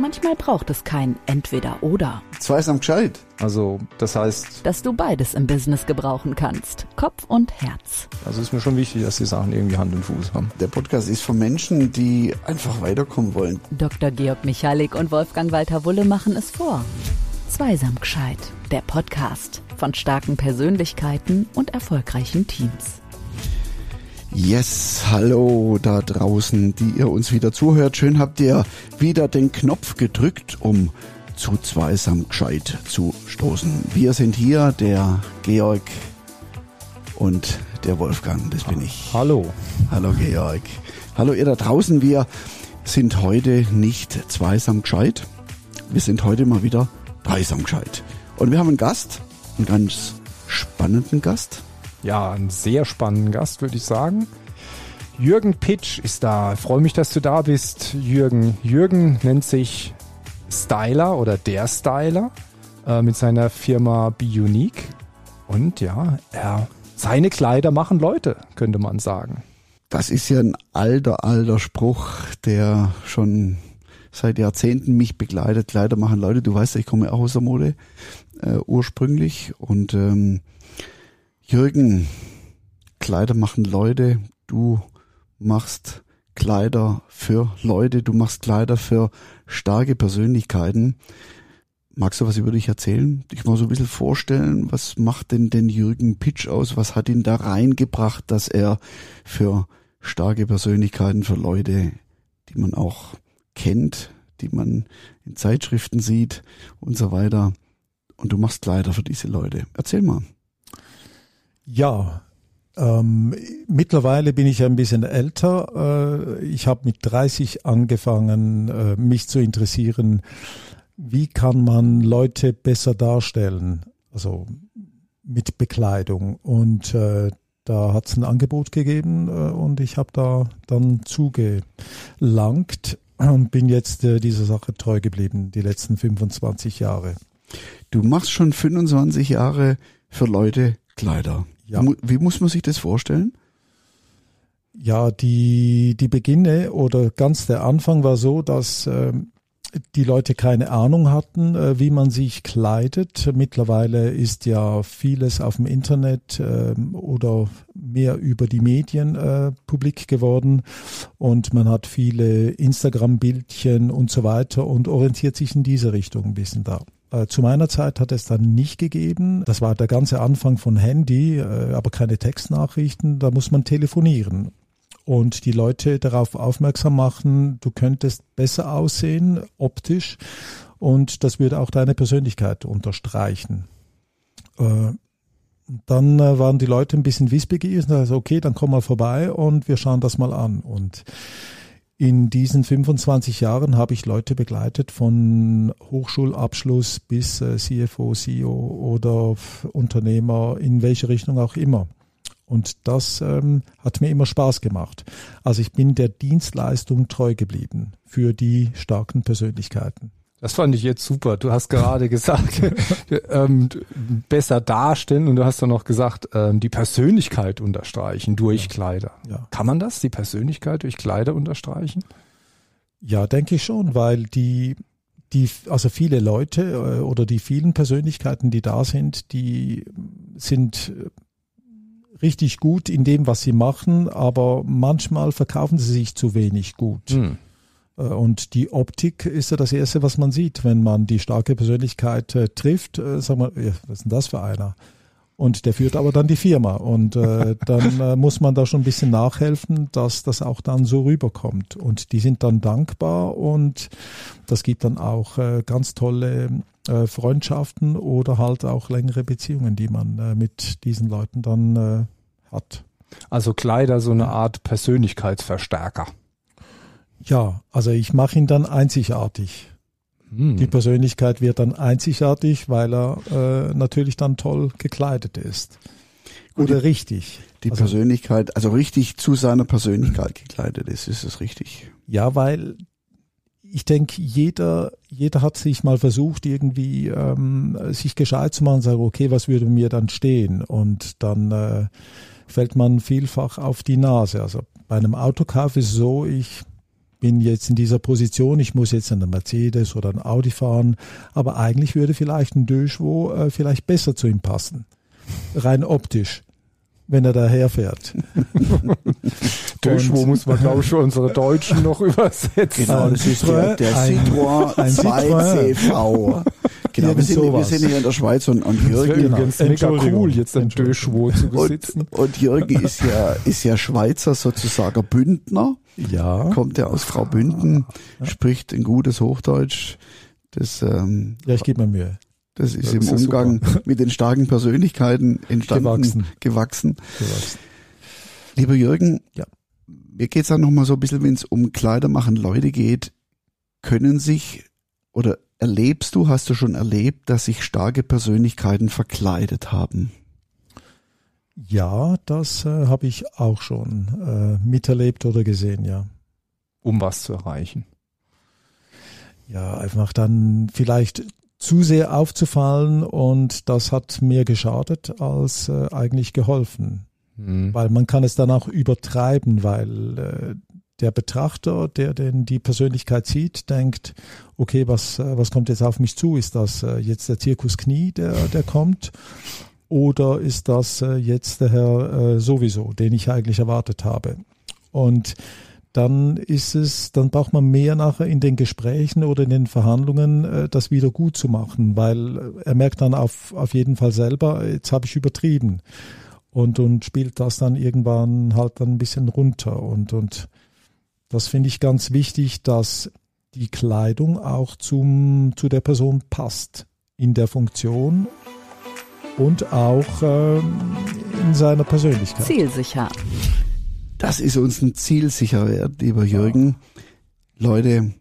Manchmal braucht es kein Entweder-Oder. Zweisam gescheit. Also, das heißt. Dass du beides im Business gebrauchen kannst. Kopf und Herz. Also ist mir schon wichtig, dass die Sachen irgendwie Hand und Fuß haben. Der Podcast ist für Menschen, die einfach weiterkommen wollen. Dr. Georg Michalik und Wolfgang Walter Wulle machen es vor. Zweisam gescheit. Der Podcast von starken Persönlichkeiten und erfolgreichen Teams. Yes, hallo da draußen, die ihr uns wieder zuhört. Schön habt ihr wieder den Knopf gedrückt, um zu zweisam gescheit zu stoßen. Wir sind hier, der Georg und der Wolfgang, das bin ich. Hallo. Hallo Georg. Hallo ihr da draußen, wir sind heute nicht zweisam gescheit. Wir sind heute mal wieder dreisam gescheit. Und wir haben einen Gast, einen ganz spannenden Gast. Ja, einen sehr spannenden Gast, würde ich sagen. Jürgen Pitsch ist da. Ich freue mich, dass du da bist, Jürgen. Jürgen nennt sich Styler oder der Styler äh, mit seiner Firma Be Unique. Und ja, er, seine Kleider machen Leute, könnte man sagen. Das ist ja ein alter, alter Spruch, der schon seit Jahrzehnten mich begleitet. Kleider machen Leute. Du weißt, ich komme auch aus der Mode äh, ursprünglich und ähm, Jürgen, Kleider machen Leute, du machst Kleider für Leute, du machst Kleider für starke Persönlichkeiten. Magst du was über dich erzählen? Dich mal so ein bisschen vorstellen, was macht denn den Jürgen Pitsch aus? Was hat ihn da reingebracht, dass er für starke Persönlichkeiten, für Leute, die man auch kennt, die man in Zeitschriften sieht und so weiter. Und du machst Kleider für diese Leute. Erzähl mal. Ja, ähm, mittlerweile bin ich ein bisschen älter. Äh, ich habe mit 30 angefangen, äh, mich zu interessieren, wie kann man Leute besser darstellen, also mit Bekleidung. Und äh, da hat es ein Angebot gegeben äh, und ich habe da dann zugelangt und bin jetzt äh, dieser Sache treu geblieben, die letzten 25 Jahre. Du machst schon 25 Jahre für Leute Kleider. Ja. Wie muss man sich das vorstellen? Ja, die, die Beginne oder ganz der Anfang war so, dass äh, die Leute keine Ahnung hatten, äh, wie man sich kleidet. Mittlerweile ist ja vieles auf dem Internet äh, oder mehr über die Medien äh, publik geworden und man hat viele Instagram-Bildchen und so weiter und orientiert sich in diese Richtung ein bisschen da. Äh, zu meiner Zeit hat es dann nicht gegeben. Das war der ganze Anfang von Handy, äh, aber keine Textnachrichten. Da muss man telefonieren und die Leute darauf aufmerksam machen, du könntest besser aussehen optisch und das würde auch deine Persönlichkeit unterstreichen. Äh, dann waren die Leute ein bisschen wissbegierig und also okay, dann komm mal vorbei und wir schauen das mal an und in diesen 25 Jahren habe ich Leute begleitet von Hochschulabschluss bis äh, CFO, CEO oder Unternehmer, in welche Richtung auch immer. Und das ähm, hat mir immer Spaß gemacht. Also ich bin der Dienstleistung treu geblieben für die starken Persönlichkeiten. Das fand ich jetzt super. Du hast gerade gesagt, ähm, besser darstellen und du hast dann noch gesagt, ähm, die Persönlichkeit unterstreichen durch ja. Kleider. Ja. Kann man das, die Persönlichkeit durch Kleider unterstreichen? Ja, denke ich schon, weil die, die, also viele Leute äh, oder die vielen Persönlichkeiten, die da sind, die sind richtig gut in dem, was sie machen, aber manchmal verkaufen sie sich zu wenig gut. Hm. Äh, und die Optik ist ja das Erste, was man sieht, wenn man die starke Persönlichkeit äh, trifft. Äh, sagt man, ja, was ist denn das für einer? Und der führt aber dann die Firma. Und äh, dann äh, muss man da schon ein bisschen nachhelfen, dass das auch dann so rüberkommt. Und die sind dann dankbar und das gibt dann auch äh, ganz tolle äh, Freundschaften oder halt auch längere Beziehungen, die man mit diesen Leuten dann hat. Also Kleider so eine Art Persönlichkeitsverstärker. Ja, also ich mache ihn dann einzigartig. Hm. Die Persönlichkeit wird dann einzigartig, weil er äh, natürlich dann toll gekleidet ist. Oder die, richtig. Die also, Persönlichkeit, also richtig zu seiner Persönlichkeit gekleidet ist, ist es richtig. Ja, weil ich denke, jeder, jeder hat sich mal versucht, irgendwie ähm, sich gescheit zu machen und sagen, okay, was würde mir dann stehen? Und dann äh, fällt man vielfach auf die Nase. Also bei einem Autokauf ist es so, ich bin jetzt in dieser Position, ich muss jetzt einen Mercedes oder einen Audi fahren, aber eigentlich würde vielleicht ein Döschwo äh, vielleicht besser zu ihm passen, rein optisch wenn er daherfährt. Döschwo muss man, glaube ich, für unsere Deutschen noch übersetzen. Genau, das ist der, der Citroën 2CV. Genau, wir sind, wir sind hier in der Schweiz und, und Jürgen. Das ist mega cool, jetzt ein Döschwo zu besitzen. Und, und Jürgen ist ja, ist ja Schweizer sozusagen Bündner. Ja. Kommt ja aus Frau Bünden, spricht ein gutes Hochdeutsch. Das, ähm, ja, ich gebe mir Mühe. Das ist das im ist Umgang super. mit den starken Persönlichkeiten entstanden, gewachsen. gewachsen. gewachsen. Lieber Jürgen, ja. mir geht's auch noch mal so ein bisschen, wenn es um Kleidermachen Leute geht, können sich oder erlebst du, hast du schon erlebt, dass sich starke Persönlichkeiten verkleidet haben? Ja, das äh, habe ich auch schon äh, miterlebt oder gesehen, ja. Um was zu erreichen? Ja, einfach dann vielleicht zu sehr aufzufallen und das hat mehr geschadet als äh, eigentlich geholfen. Mhm. Weil man kann es dann auch übertreiben, weil äh, der Betrachter, der denn die Persönlichkeit sieht, denkt, okay, was, äh, was kommt jetzt auf mich zu? Ist das äh, jetzt der Zirkus Knie, der, der kommt? Oder ist das äh, jetzt der Herr äh, sowieso, den ich eigentlich erwartet habe? Und dann ist es, dann braucht man mehr nachher in den Gesprächen oder in den Verhandlungen, äh, das wieder gut zu machen, weil er merkt dann auf, auf jeden Fall selber, jetzt habe ich übertrieben. Und, und spielt das dann irgendwann halt dann ein bisschen runter. Und, und das finde ich ganz wichtig, dass die Kleidung auch zum, zu der Person passt in der Funktion und auch ähm, in seiner Persönlichkeit. Zielsicher. Das ist uns ein Ziel sicher wert, lieber Jürgen. Leute,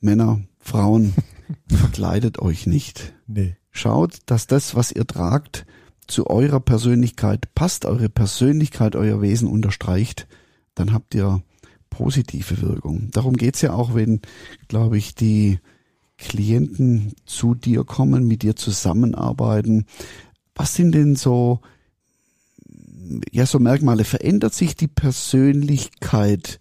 Männer, Frauen, verkleidet euch nicht. Nee. Schaut, dass das, was ihr tragt, zu eurer Persönlichkeit passt, eure Persönlichkeit, euer Wesen unterstreicht, dann habt ihr positive Wirkung. Darum geht's ja auch, wenn, glaube ich, die Klienten zu dir kommen, mit dir zusammenarbeiten. Was sind denn so ja, so Merkmale. Verändert sich die Persönlichkeit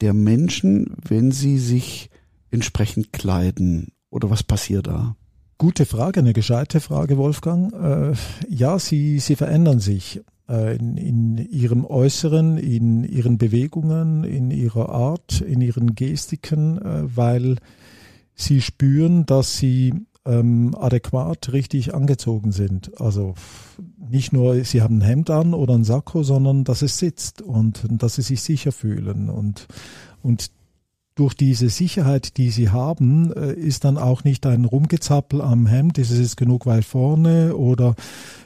der Menschen, wenn sie sich entsprechend kleiden? Oder was passiert da? Gute Frage, eine gescheite Frage, Wolfgang. Äh, ja, sie, sie verändern sich äh, in, in ihrem Äußeren, in ihren Bewegungen, in ihrer Art, in ihren Gestiken, äh, weil sie spüren, dass sie ähm, adäquat richtig angezogen sind. Also nicht nur, sie haben ein Hemd an oder ein Sakko, sondern dass es sitzt und dass sie sich sicher fühlen. Und, und durch diese Sicherheit, die sie haben, äh, ist dann auch nicht ein Rumgezappel am Hemd, ist es jetzt genug weit vorne oder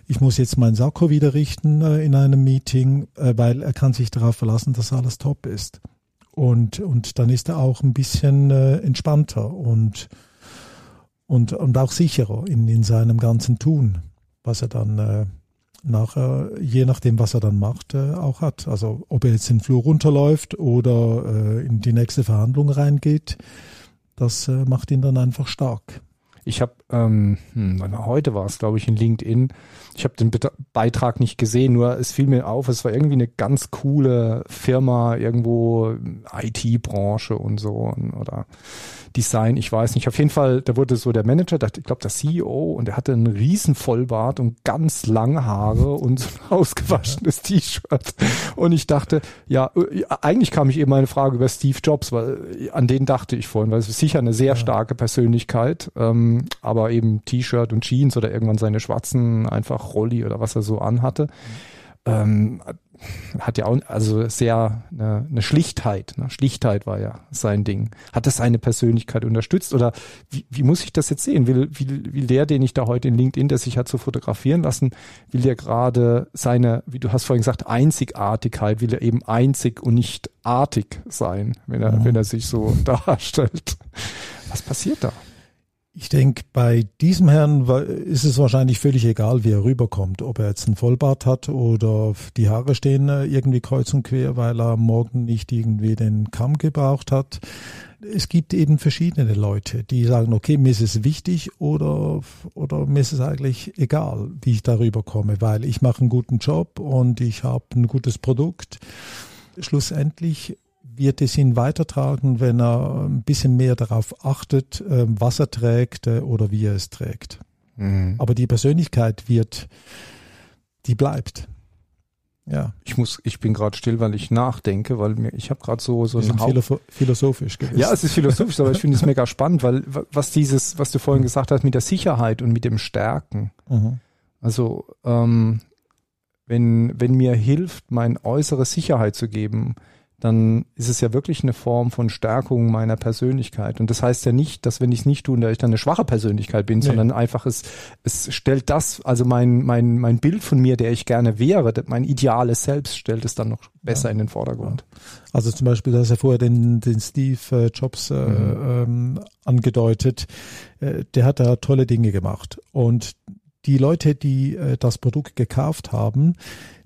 ich muss jetzt mein Sakko wieder richten äh, in einem Meeting, äh, weil er kann sich darauf verlassen, dass alles top ist. Und, und dann ist er auch ein bisschen entspannter und und, und auch sicherer in, in seinem ganzen Tun, was er dann äh, nachher, je nachdem, was er dann macht, äh, auch hat. Also ob er jetzt den Flur runterläuft oder äh, in die nächste Verhandlung reingeht, das äh, macht ihn dann einfach stark. Ich habe, ähm, hm, heute war es, glaube ich, in LinkedIn. Ich habe den Beitrag nicht gesehen, nur es fiel mir auf, es war irgendwie eine ganz coole Firma, irgendwo IT-Branche und so oder Design, ich weiß nicht. Auf jeden Fall, da wurde so der Manager, ich glaube der CEO, und der hatte einen riesen Vollbart und ganz lange Haare und so ein ausgewaschenes T-Shirt. Und ich dachte, ja, äh, eigentlich kam ich eben eine Frage über Steve Jobs, weil an den dachte ich vorhin, weil es ist sicher eine sehr starke Persönlichkeit, ähm, aber eben T-Shirt und Jeans oder irgendwann seine schwarzen einfach Rolli oder was er so anhatte. Ähm, hat ja auch also sehr eine, eine Schlichtheit. Ne? Schlichtheit war ja sein Ding. Hat das seine Persönlichkeit unterstützt oder wie, wie muss ich das jetzt sehen? Will, will, will der, den ich da heute in LinkedIn, der sich hat so fotografieren lassen, will der gerade seine, wie du hast vorhin gesagt, Einzigartigkeit, will er eben einzig und nicht artig sein, wenn er, mhm. wenn er sich so darstellt. Was passiert da? Ich denke, bei diesem Herrn ist es wahrscheinlich völlig egal, wie er rüberkommt. Ob er jetzt einen Vollbart hat oder die Haare stehen irgendwie kreuz und quer, weil er morgen nicht irgendwie den Kamm gebraucht hat. Es gibt eben verschiedene Leute, die sagen, okay, mir ist es wichtig oder, oder mir ist es eigentlich egal, wie ich darüber komme, weil ich mache einen guten Job und ich habe ein gutes Produkt. Schlussendlich wird es ihn weitertragen, wenn er ein bisschen mehr darauf achtet, äh, was er trägt äh, oder wie er es trägt. Mhm. Aber die Persönlichkeit wird, die bleibt. Ja. Ich muss, ich bin gerade still, weil ich nachdenke, weil mir, ich habe gerade so so ein Haupt philosophisch gewesen. Ja, es ist philosophisch, aber ich finde es mega spannend, weil was dieses, was du vorhin gesagt hast mit der Sicherheit und mit dem Stärken. Mhm. Also ähm, wenn wenn mir hilft, mein äußere Sicherheit zu geben, dann ist es ja wirklich eine Form von Stärkung meiner Persönlichkeit. Und das heißt ja nicht, dass wenn ich es nicht tue, dass ich dann eine schwache Persönlichkeit bin, nee. sondern einfach es, es stellt das, also mein, mein, mein Bild von mir, der ich gerne wäre, mein ideales Selbst stellt es dann noch besser ja. in den Vordergrund. Also zum Beispiel, du hast ja vorher den, den Steve äh, Jobs äh, mhm. ähm, angedeutet, äh, der hat da tolle Dinge gemacht. Und die Leute, die äh, das Produkt gekauft haben,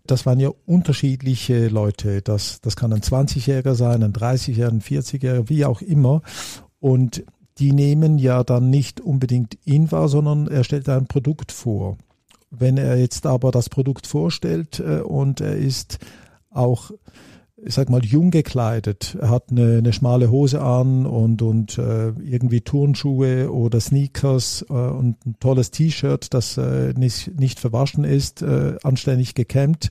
das waren ja unterschiedliche Leute. Das, das kann ein 20-Jähriger sein, ein 30-Jähriger, ein 40-Jähriger, wie auch immer. Und die nehmen ja dann nicht unbedingt ihn wahr, sondern er stellt ein Produkt vor. Wenn er jetzt aber das Produkt vorstellt äh, und er ist auch ich sag mal, jung gekleidet. Er hat eine, eine schmale Hose an und, und äh, irgendwie Turnschuhe oder Sneakers äh, und ein tolles T-Shirt, das äh, nicht, nicht verwaschen ist, äh, anständig gekämmt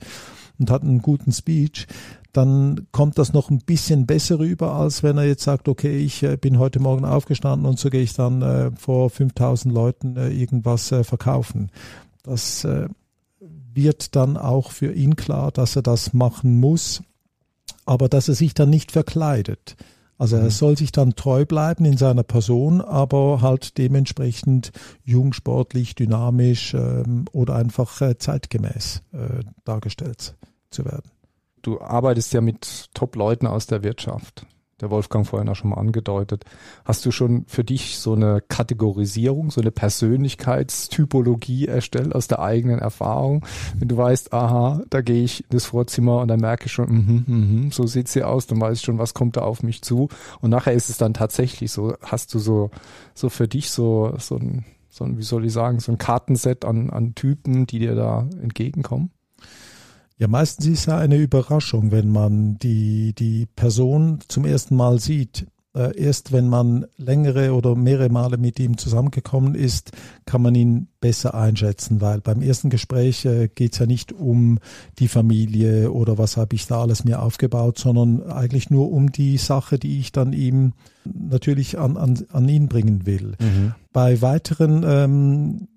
und hat einen guten Speech, dann kommt das noch ein bisschen besser rüber, als wenn er jetzt sagt, okay, ich äh, bin heute Morgen aufgestanden und so gehe ich dann äh, vor 5000 Leuten äh, irgendwas äh, verkaufen. Das äh, wird dann auch für ihn klar, dass er das machen muss aber dass er sich dann nicht verkleidet. Also er mhm. soll sich dann treu bleiben in seiner Person, aber halt dementsprechend jung, sportlich, dynamisch ähm, oder einfach äh, zeitgemäß äh, dargestellt zu werden. Du arbeitest ja mit Top-Leuten aus der Wirtschaft der Wolfgang vorhin auch schon mal angedeutet. Hast du schon für dich so eine Kategorisierung, so eine Persönlichkeitstypologie erstellt aus der eigenen Erfahrung? Wenn du weißt, aha, da gehe ich in das Vorzimmer und dann merke ich schon, mm -hmm, mm so sieht sie aus, dann weiß ich schon, was kommt da auf mich zu. Und nachher ist es dann tatsächlich so, hast du so, so für dich so, so ein, so ein, wie soll ich sagen, so ein Kartenset an, an Typen, die dir da entgegenkommen? Ja, meistens ist ja eine Überraschung, wenn man die, die Person zum ersten Mal sieht. Äh, erst wenn man längere oder mehrere Male mit ihm zusammengekommen ist, kann man ihn besser einschätzen, weil beim ersten Gespräch äh, geht es ja nicht um die Familie oder was habe ich da alles mir aufgebaut, sondern eigentlich nur um die Sache, die ich dann ihm natürlich an, an, an ihn bringen will. Mhm. Bei weiteren ähm,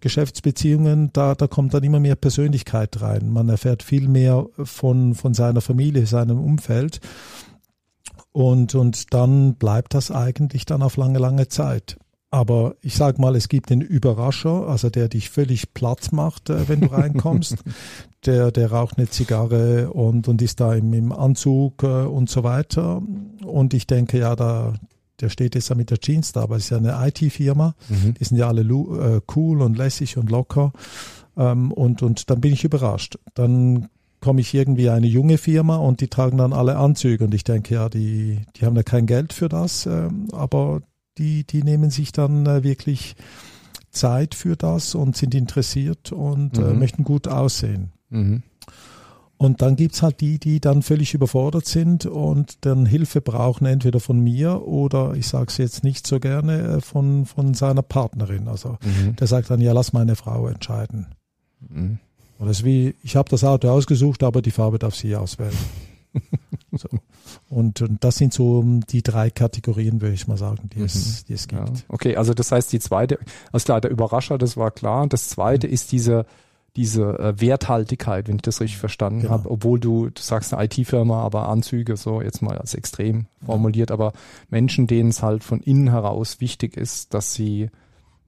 Geschäftsbeziehungen, da, da kommt dann immer mehr Persönlichkeit rein. Man erfährt viel mehr von, von seiner Familie, seinem Umfeld. Und, und dann bleibt das eigentlich dann auf lange, lange Zeit. Aber ich sag mal, es gibt den Überrascher, also der dich völlig platt macht, äh, wenn du reinkommst. der, der raucht eine Zigarre und, und ist da im, im Anzug äh, und so weiter. Und ich denke, ja, da, der steht jetzt ja mit der Jeans da, aber es ist ja eine IT-Firma. Mhm. Die sind ja alle äh, cool und lässig und locker. Ähm, und, und dann bin ich überrascht. Dann komme ich irgendwie eine junge Firma und die tragen dann alle Anzüge und ich denke, ja, die, die haben ja kein Geld für das, ähm, aber die, die nehmen sich dann äh, wirklich Zeit für das und sind interessiert und äh, mhm. äh, möchten gut aussehen. Mhm. Und dann gibt's halt die, die dann völlig überfordert sind und dann Hilfe brauchen, entweder von mir oder ich sage es jetzt nicht so gerne, äh, von, von seiner Partnerin. Also mhm. der sagt dann, ja, lass meine Frau entscheiden. Mhm. Und das ist wie, ich habe das Auto ausgesucht, aber die Farbe darf sie auswählen. so. und, und das sind so die drei Kategorien, würde ich mal sagen, die, mhm. es, die es gibt. Ja. Okay, also das heißt, die zweite, also klar, der Überrascher, das war klar. Das zweite mhm. ist diese diese äh, Werthaltigkeit, wenn ich das richtig verstanden ja. habe, obwohl du, du sagst eine IT-Firma, aber Anzüge so jetzt mal als extrem formuliert, ja. aber Menschen, denen es halt von innen heraus wichtig ist, dass sie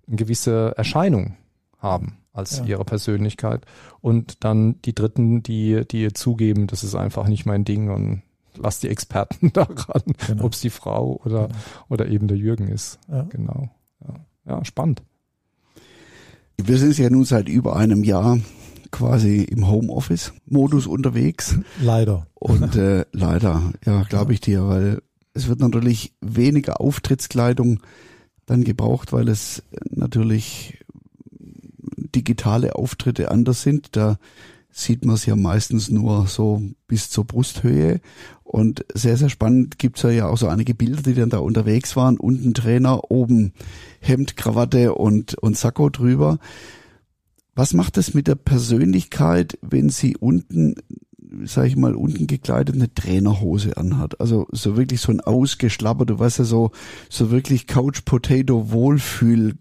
eine gewisse Erscheinung haben als ja. ihre Persönlichkeit und dann die Dritten, die die zugeben, das ist einfach nicht mein Ding und lass die Experten daran, genau. ob es die Frau oder genau. oder eben der Jürgen ist. Genau. ja, spannend. Wir sind ja nun seit über einem Jahr quasi im Homeoffice-Modus unterwegs. Leider. Und äh, leider, ja, glaube ich dir, weil es wird natürlich weniger Auftrittskleidung dann gebraucht, weil es natürlich digitale Auftritte anders sind. Da sieht man es ja meistens nur so bis zur Brusthöhe. Und sehr, sehr spannend gibt's ja auch so einige Bilder, die dann da unterwegs waren. Unten Trainer, oben Hemd, Krawatte und, und Sakko drüber. Was macht es mit der Persönlichkeit, wenn sie unten, sag ich mal, unten gekleidet eine Trainerhose anhat? Also so wirklich so ein ausgeschlapper, du weißt ja so, so wirklich Couch Potato Wohlfühl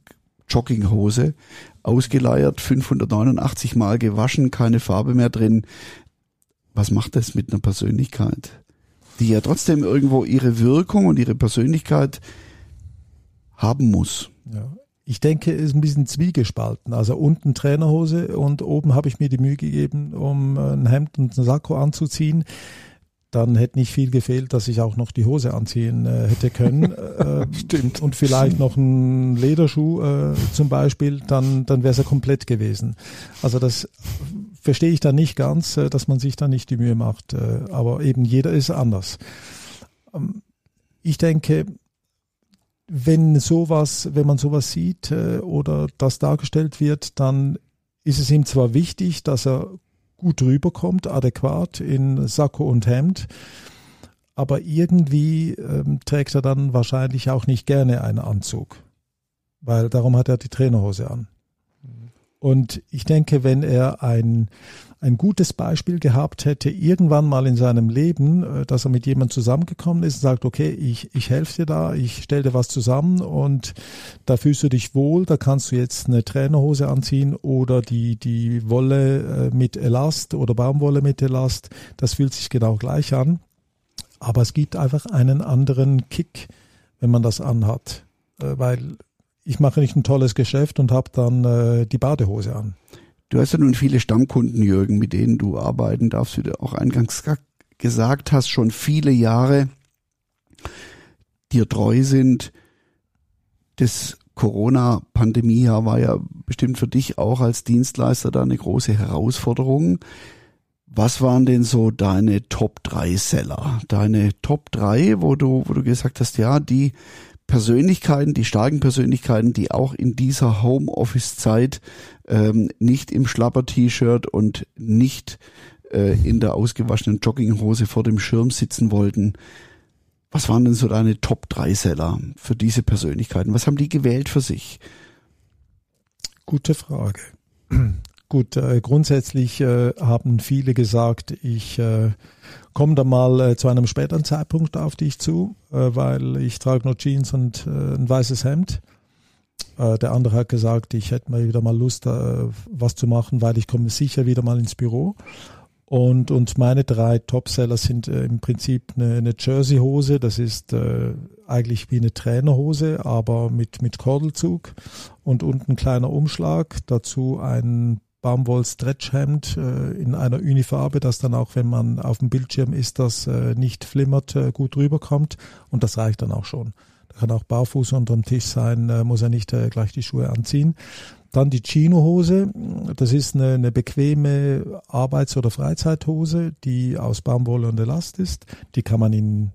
Jogginghose, ausgeleiert, 589 Mal gewaschen, keine Farbe mehr drin. Was macht das mit einer Persönlichkeit? Die ja trotzdem irgendwo ihre Wirkung und ihre Persönlichkeit haben muss. Ja. Ich denke, es ist ein bisschen zwiegespalten. Also unten Trainerhose und oben habe ich mir die Mühe gegeben, um ein Hemd und einen Sakko anzuziehen dann hätte nicht viel gefehlt, dass ich auch noch die Hose anziehen äh, hätte können. äh, Stimmt. Und vielleicht noch ein Lederschuh äh, zum Beispiel, dann, dann wäre es ja komplett gewesen. Also das verstehe ich dann nicht ganz, äh, dass man sich da nicht die Mühe macht. Äh, aber eben jeder ist anders. Ähm, ich denke, wenn sowas, wenn man sowas sieht äh, oder das dargestellt wird, dann ist es ihm zwar wichtig, dass er gut rüberkommt, adäquat in Sakko und Hemd. Aber irgendwie ähm, trägt er dann wahrscheinlich auch nicht gerne einen Anzug, weil darum hat er die Trainerhose an. Und ich denke, wenn er ein, ein gutes Beispiel gehabt hätte, irgendwann mal in seinem Leben, äh, dass er mit jemandem zusammengekommen ist und sagt, okay, ich, ich helfe dir da, ich stelle dir was zusammen und da fühlst du dich wohl, da kannst du jetzt eine Trainerhose anziehen oder die, die Wolle äh, mit Elast oder Baumwolle mit Elast, das fühlt sich genau gleich an. Aber es gibt einfach einen anderen Kick, wenn man das anhat, äh, weil ich mache nicht ein tolles Geschäft und habe dann die Badehose an. Du hast ja nun viele Stammkunden, Jürgen, mit denen du arbeiten darfst, wie du auch eingangs gesagt hast, schon viele Jahre dir treu sind. Das Corona-Pandemie-Jahr war ja bestimmt für dich auch als Dienstleister da eine große Herausforderung. Was waren denn so deine Top 3 Seller? Deine Top 3, wo du, wo du gesagt hast, ja, die Persönlichkeiten, die starken Persönlichkeiten, die auch in dieser Homeoffice-Zeit ähm, nicht im Schlapper-T-Shirt und nicht äh, in der ausgewaschenen Jogginghose vor dem Schirm sitzen wollten. Was waren denn so deine Top 3 Seller für diese Persönlichkeiten? Was haben die gewählt für sich? Gute Frage. Gut, äh, grundsätzlich äh, haben viele gesagt, ich äh, komme da mal äh, zu einem späteren Zeitpunkt auf dich zu, äh, weil ich trage nur Jeans und äh, ein weißes Hemd. Äh, der andere hat gesagt, ich hätte mal wieder mal Lust, äh, was zu machen, weil ich komme sicher wieder mal ins Büro. Und, und meine drei Topseller sind äh, im Prinzip eine, eine Jersey-Hose, das ist äh, eigentlich wie eine Trainerhose, aber mit, mit Kordelzug und unten ein kleiner Umschlag, dazu ein Baumwoll-Stretchhemd äh, in einer Unifarbe, das dann auch, wenn man auf dem Bildschirm ist, das äh, nicht flimmert, äh, gut rüberkommt und das reicht dann auch schon. Da kann auch barfuß unterm Tisch sein, äh, muss er nicht äh, gleich die Schuhe anziehen. Dann die Chino-Hose, das ist eine, eine bequeme Arbeits- oder Freizeithose, die aus Baumwolle und Elast ist. Die kann man in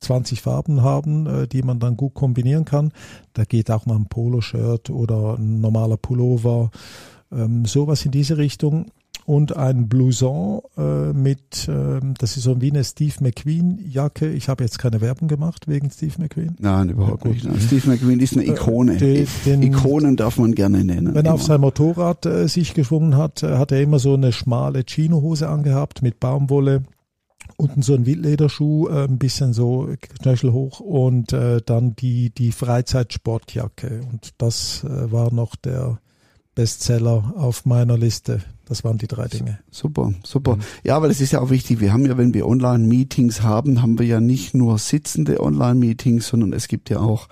20 Farben haben, äh, die man dann gut kombinieren kann. Da geht auch mal ein Poloshirt oder ein normaler Pullover ähm, sowas in diese Richtung. Und ein Blouson äh, mit, äh, das ist so wie eine Steve McQueen Jacke. Ich habe jetzt keine Werbung gemacht wegen Steve McQueen. Nein, überhaupt ja, nicht. Steve McQueen ist eine äh, Ikone. Äh, den, Ikonen darf man gerne nennen. Wenn er auf sein Motorrad äh, sich geschwungen hat, äh, hat er immer so eine schmale Chino-Hose angehabt mit Baumwolle. Unten so ein Wildlederschuh, äh, ein bisschen so Knöchel hoch und äh, dann die, die Freizeitsportjacke. Und das äh, war noch der, Bestseller auf meiner Liste. Das waren die drei Dinge. Super, super. Mhm. Ja, aber das ist ja auch wichtig. Wir haben ja, wenn wir Online-Meetings haben, haben wir ja nicht nur sitzende Online-Meetings, sondern es gibt ja auch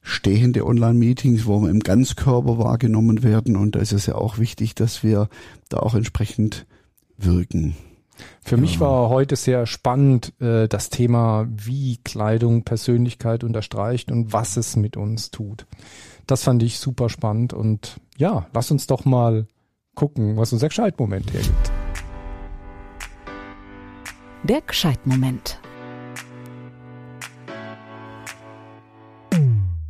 stehende Online-Meetings, wo wir im Ganzkörper wahrgenommen werden. Und da ist es ja auch wichtig, dass wir da auch entsprechend wirken. Für ja. mich war heute sehr spannend äh, das Thema, wie Kleidung Persönlichkeit unterstreicht und was es mit uns tut. Das fand ich super spannend und ja, lass uns doch mal gucken, was unser Gescheitmoment hergibt. Der Gescheitmoment.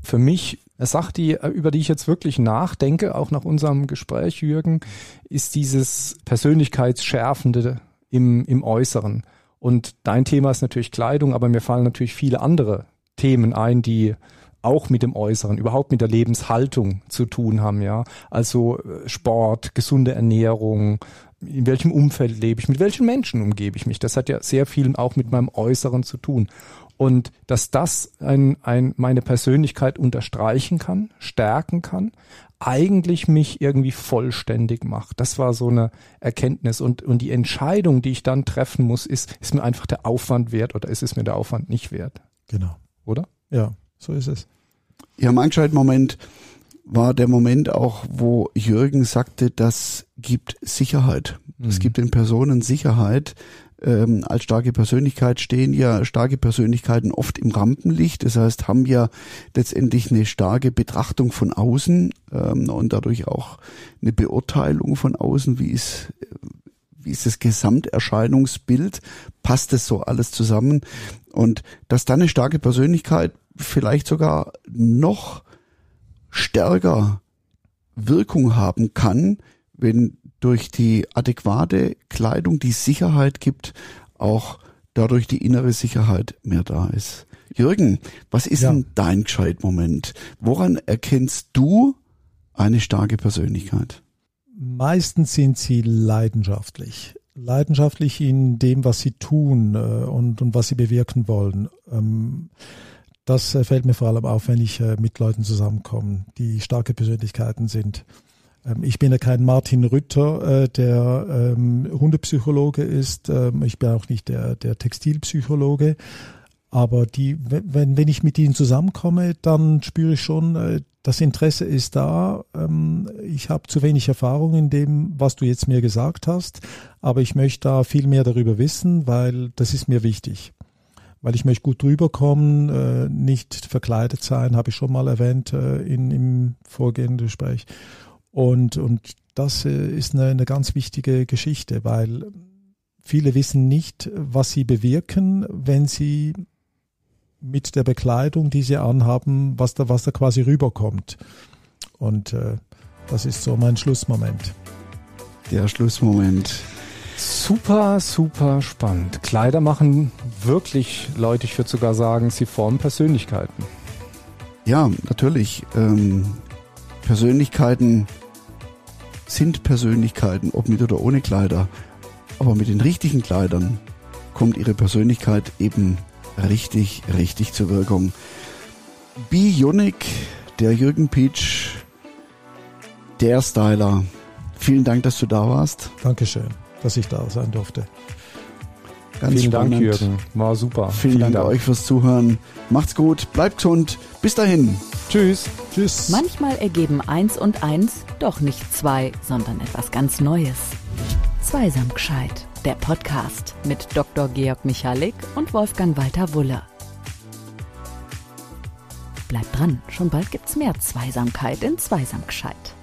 Für mich Eine Sache, die, über die ich jetzt wirklich nachdenke, auch nach unserem Gespräch, Jürgen, ist dieses Persönlichkeitsschärfende im, im Äußeren. Und dein Thema ist natürlich Kleidung, aber mir fallen natürlich viele andere Themen ein, die auch mit dem Äußeren, überhaupt mit der Lebenshaltung zu tun haben, ja. Also äh, Sport, gesunde Ernährung, in welchem Umfeld lebe ich, mit welchen Menschen umgebe ich mich. Das hat ja sehr viel auch mit meinem Äußeren zu tun. Und dass das ein, ein, meine Persönlichkeit unterstreichen kann, stärken kann, eigentlich mich irgendwie vollständig macht. Das war so eine Erkenntnis. Und, und die Entscheidung, die ich dann treffen muss, ist, ist mir einfach der Aufwand wert oder ist es mir der Aufwand nicht wert? Genau. Oder? Ja, so ist es. Ja, mein Moment war der Moment auch, wo Jürgen sagte, das gibt Sicherheit. Es mhm. gibt den Personen Sicherheit. Ähm, als starke Persönlichkeit stehen ja starke Persönlichkeiten oft im Rampenlicht. Das heißt, haben ja letztendlich eine starke Betrachtung von außen ähm, und dadurch auch eine Beurteilung von außen, wie ist, wie ist das Gesamterscheinungsbild, passt das so alles zusammen und dass dann eine starke Persönlichkeit vielleicht sogar noch stärker Wirkung haben kann, wenn durch die adäquate Kleidung die Sicherheit gibt, auch dadurch die innere Sicherheit mehr da ist. Jürgen, was ist ja. denn dein Gescheitmoment? Woran erkennst du eine starke Persönlichkeit? Meistens sind sie leidenschaftlich. Leidenschaftlich in dem, was sie tun äh, und, und was sie bewirken wollen. Das äh, fällt mir vor allem auf, wenn ich äh, mit Leuten zusammenkomme, die starke Persönlichkeiten sind. Ähm, ich bin ja kein Martin Rütter, äh, der ähm, Hundepsychologe ist. Ähm, ich bin auch nicht der, der Textilpsychologe. Aber die, wenn, wenn ich mit ihnen zusammenkomme, dann spüre ich schon, das Interesse ist da. Ich habe zu wenig Erfahrung in dem, was du jetzt mir gesagt hast, aber ich möchte da viel mehr darüber wissen, weil das ist mir wichtig weil ich möchte gut drüber kommen, äh, nicht verkleidet sein, habe ich schon mal erwähnt äh, in, im vorgehenden Gespräch. Und, und das äh, ist eine, eine ganz wichtige Geschichte, weil viele wissen nicht, was sie bewirken, wenn sie mit der Bekleidung, die sie anhaben, was da, was da quasi rüberkommt. Und äh, das ist so mein Schlussmoment. Der Schlussmoment. Super, super spannend. Kleider machen wirklich, Leute, ich würde sogar sagen, sie formen Persönlichkeiten. Ja, natürlich. Ähm, Persönlichkeiten sind Persönlichkeiten, ob mit oder ohne Kleider. Aber mit den richtigen Kleidern kommt ihre Persönlichkeit eben richtig, richtig zur Wirkung. Bionic, der Jürgen Peach, der Styler. Vielen Dank, dass du da warst. Dankeschön dass ich da sein durfte. Ganz Vielen spannend. Dank, Jürgen. War super. Vielen, Vielen Dank, Dank euch fürs Zuhören. Macht's gut, bleibt gesund. Bis dahin. Tschüss. Tschüss. Manchmal ergeben eins und eins doch nicht zwei, sondern etwas ganz Neues. Zweisam gescheit. Der Podcast mit Dr. Georg Michalik und Wolfgang Walter Wulle. Bleibt dran, schon bald gibt's mehr Zweisamkeit in Zweisam gescheit.